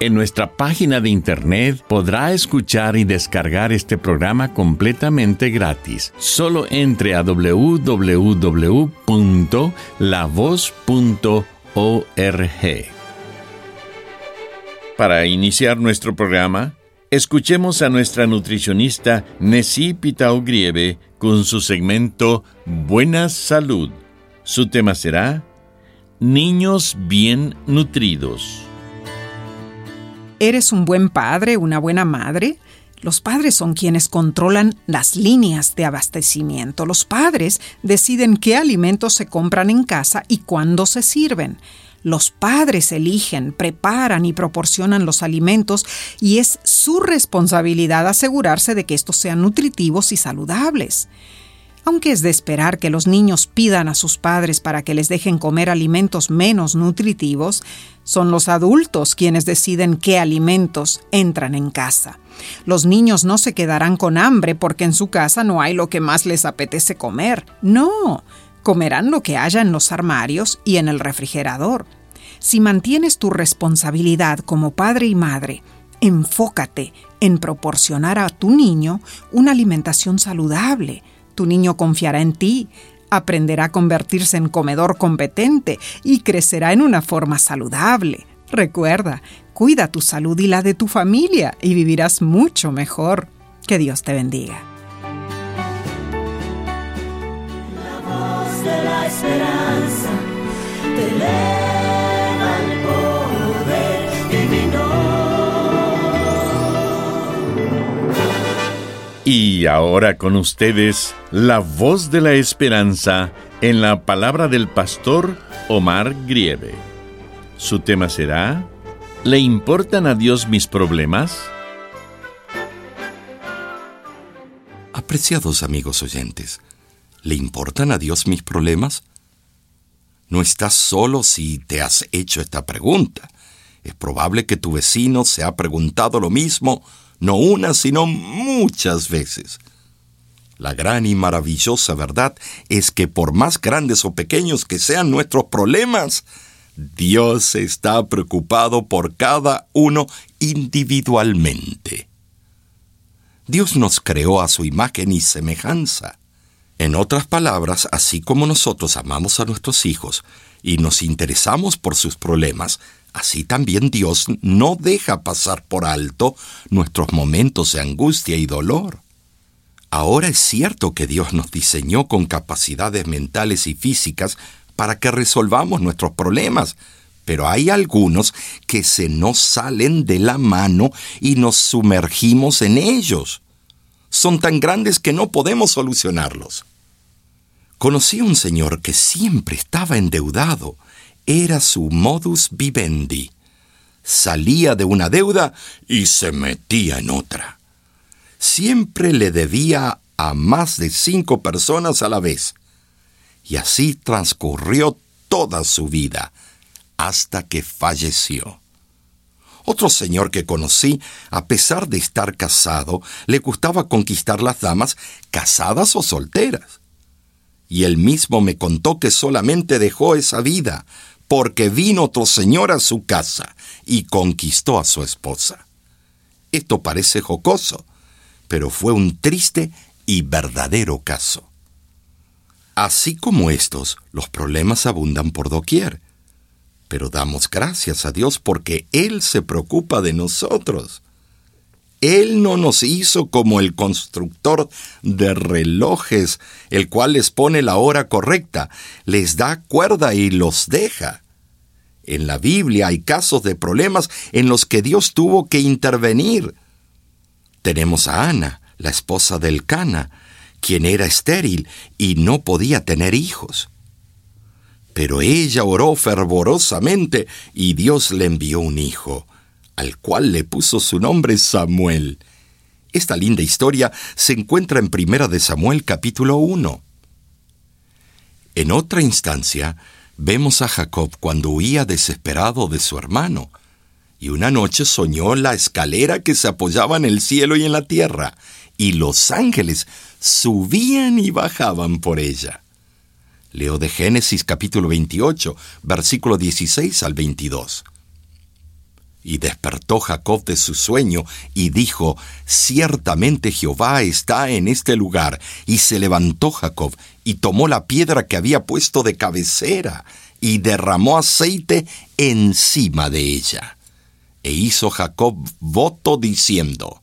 En nuestra página de internet podrá escuchar y descargar este programa completamente gratis. Solo entre a www.lavoz.org. Para iniciar nuestro programa, escuchemos a nuestra nutricionista Nessie Pitao Grieve con su segmento Buena Salud. Su tema será Niños bien nutridos. ¿Eres un buen padre, una buena madre? Los padres son quienes controlan las líneas de abastecimiento. Los padres deciden qué alimentos se compran en casa y cuándo se sirven. Los padres eligen, preparan y proporcionan los alimentos y es su responsabilidad asegurarse de que estos sean nutritivos y saludables. Aunque es de esperar que los niños pidan a sus padres para que les dejen comer alimentos menos nutritivos, son los adultos quienes deciden qué alimentos entran en casa. Los niños no se quedarán con hambre porque en su casa no hay lo que más les apetece comer. No, comerán lo que haya en los armarios y en el refrigerador. Si mantienes tu responsabilidad como padre y madre, enfócate en proporcionar a tu niño una alimentación saludable, tu niño confiará en ti, aprenderá a convertirse en comedor competente y crecerá en una forma saludable. Recuerda, cuida tu salud y la de tu familia y vivirás mucho mejor. Que Dios te bendiga. Y ahora con ustedes, la voz de la esperanza en la palabra del pastor Omar Grieve. Su tema será, ¿le importan a Dios mis problemas? Apreciados amigos oyentes, ¿le importan a Dios mis problemas? No estás solo si te has hecho esta pregunta. Es probable que tu vecino se ha preguntado lo mismo no una, sino muchas veces. La gran y maravillosa verdad es que por más grandes o pequeños que sean nuestros problemas, Dios está preocupado por cada uno individualmente. Dios nos creó a su imagen y semejanza. En otras palabras, así como nosotros amamos a nuestros hijos y nos interesamos por sus problemas, Así también Dios no deja pasar por alto nuestros momentos de angustia y dolor. Ahora es cierto que Dios nos diseñó con capacidades mentales y físicas para que resolvamos nuestros problemas, pero hay algunos que se nos salen de la mano y nos sumergimos en ellos. Son tan grandes que no podemos solucionarlos. Conocí a un señor que siempre estaba endeudado era su modus vivendi. Salía de una deuda y se metía en otra. Siempre le debía a más de cinco personas a la vez. Y así transcurrió toda su vida, hasta que falleció. Otro señor que conocí, a pesar de estar casado, le gustaba conquistar las damas, casadas o solteras. Y él mismo me contó que solamente dejó esa vida porque vino otro señor a su casa y conquistó a su esposa. Esto parece jocoso, pero fue un triste y verdadero caso. Así como estos, los problemas abundan por doquier, pero damos gracias a Dios porque Él se preocupa de nosotros. Él no nos hizo como el constructor de relojes, el cual les pone la hora correcta, les da cuerda y los deja. En la Biblia hay casos de problemas en los que Dios tuvo que intervenir. Tenemos a Ana, la esposa del Cana, quien era estéril y no podía tener hijos. Pero ella oró fervorosamente y Dios le envió un hijo al cual le puso su nombre Samuel. Esta linda historia se encuentra en Primera de Samuel capítulo 1. En otra instancia, vemos a Jacob cuando huía desesperado de su hermano, y una noche soñó la escalera que se apoyaba en el cielo y en la tierra, y los ángeles subían y bajaban por ella. Leo de Génesis capítulo 28, versículo 16 al 22. Y despertó Jacob de su sueño y dijo, Ciertamente Jehová está en este lugar. Y se levantó Jacob y tomó la piedra que había puesto de cabecera y derramó aceite encima de ella. E hizo Jacob voto diciendo,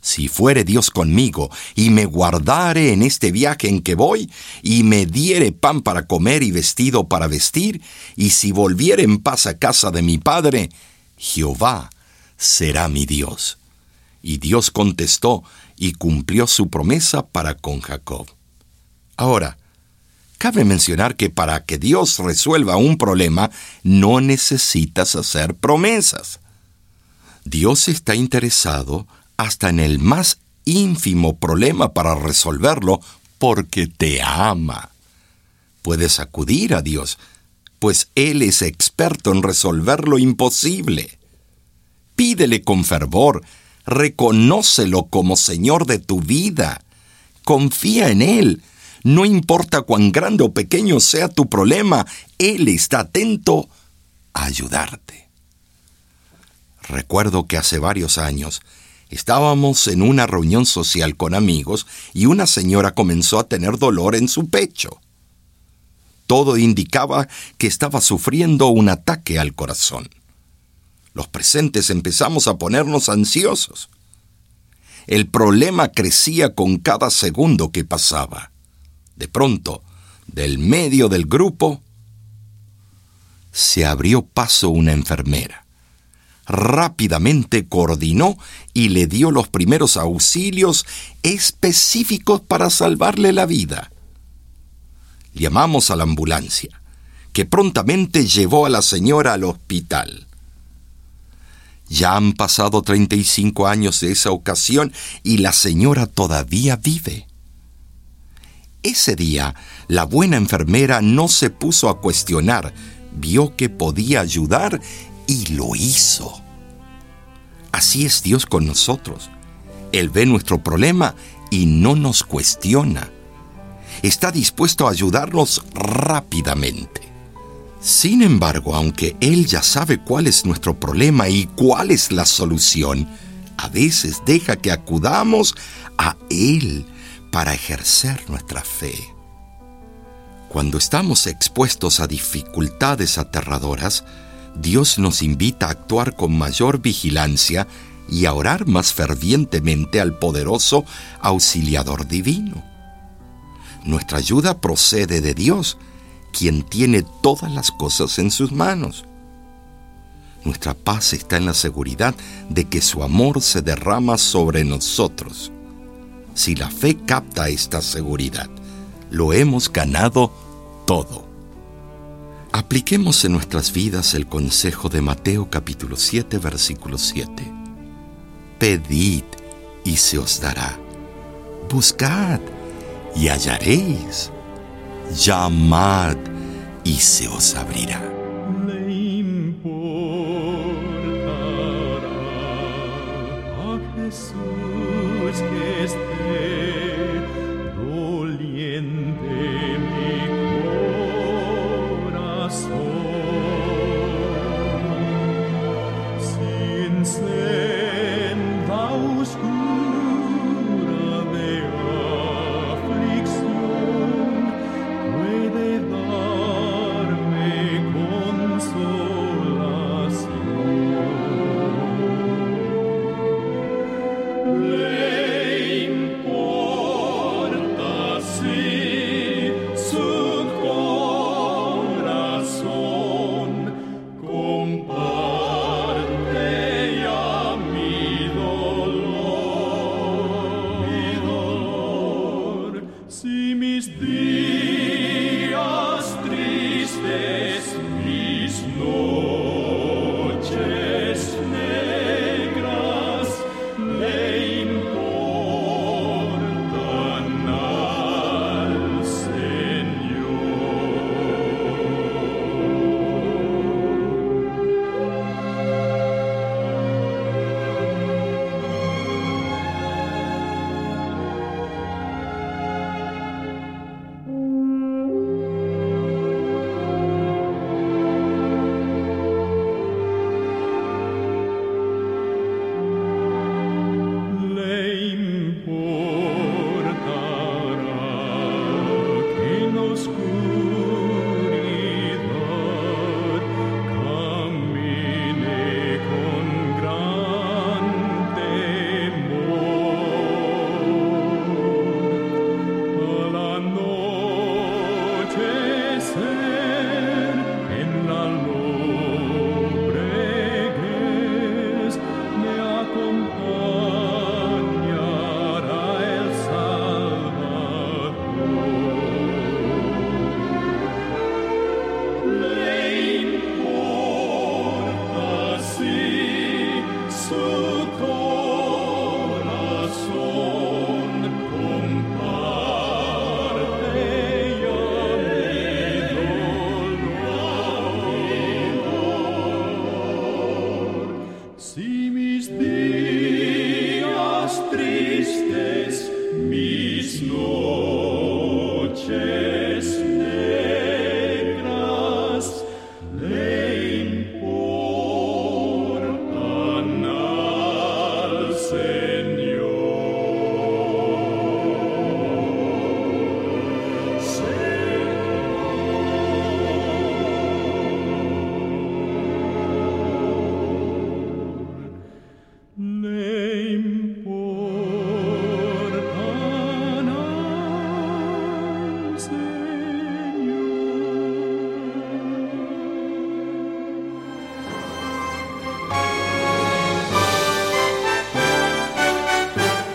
si fuere Dios conmigo, y me guardare en este viaje en que voy, y me diere pan para comer y vestido para vestir, y si volviere en paz a casa de mi padre, Jehová será mi Dios. Y Dios contestó y cumplió su promesa para con Jacob. Ahora, cabe mencionar que para que Dios resuelva un problema no necesitas hacer promesas. Dios está interesado hasta en el más ínfimo problema para resolverlo porque te ama. Puedes acudir a Dios pues Él es experto en resolver lo imposible. Pídele con fervor, reconócelo como Señor de tu vida. Confía en Él. No importa cuán grande o pequeño sea tu problema, Él está atento a ayudarte. Recuerdo que hace varios años estábamos en una reunión social con amigos y una señora comenzó a tener dolor en su pecho. Todo indicaba que estaba sufriendo un ataque al corazón. Los presentes empezamos a ponernos ansiosos. El problema crecía con cada segundo que pasaba. De pronto, del medio del grupo, se abrió paso una enfermera. Rápidamente coordinó y le dio los primeros auxilios específicos para salvarle la vida. Llamamos a la ambulancia, que prontamente llevó a la señora al hospital. Ya han pasado 35 años de esa ocasión y la señora todavía vive. Ese día, la buena enfermera no se puso a cuestionar, vio que podía ayudar y lo hizo. Así es Dios con nosotros. Él ve nuestro problema y no nos cuestiona está dispuesto a ayudarnos rápidamente. Sin embargo, aunque Él ya sabe cuál es nuestro problema y cuál es la solución, a veces deja que acudamos a Él para ejercer nuestra fe. Cuando estamos expuestos a dificultades aterradoras, Dios nos invita a actuar con mayor vigilancia y a orar más fervientemente al poderoso auxiliador divino. Nuestra ayuda procede de Dios, quien tiene todas las cosas en sus manos. Nuestra paz está en la seguridad de que su amor se derrama sobre nosotros. Si la fe capta esta seguridad, lo hemos ganado todo. Apliquemos en nuestras vidas el consejo de Mateo capítulo 7 versículo 7. Pedid y se os dará. Buscad y hallaréis. Llamad y se os abrirá.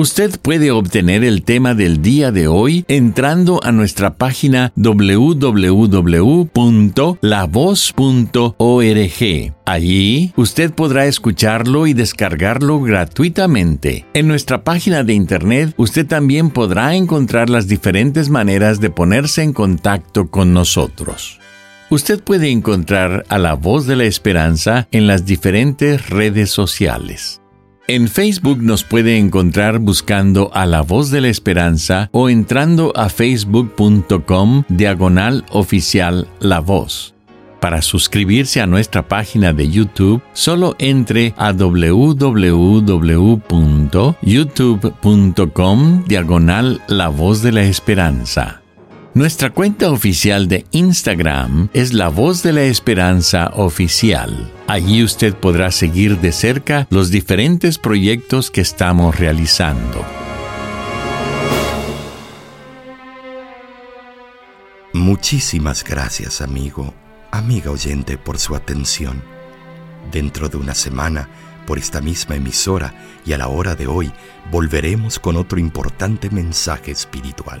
Usted puede obtener el tema del día de hoy entrando a nuestra página www.lavoz.org. Allí usted podrá escucharlo y descargarlo gratuitamente. En nuestra página de internet usted también podrá encontrar las diferentes maneras de ponerse en contacto con nosotros. Usted puede encontrar a la voz de la esperanza en las diferentes redes sociales. En Facebook nos puede encontrar buscando a la voz de la esperanza o entrando a facebook.com diagonal oficial la voz. Para suscribirse a nuestra página de YouTube, solo entre a www.youtube.com diagonal la voz de la esperanza. Nuestra cuenta oficial de Instagram es La Voz de la Esperanza Oficial. Allí usted podrá seguir de cerca los diferentes proyectos que estamos realizando. Muchísimas gracias, amigo, amiga oyente, por su atención. Dentro de una semana, por esta misma emisora y a la hora de hoy, volveremos con otro importante mensaje espiritual.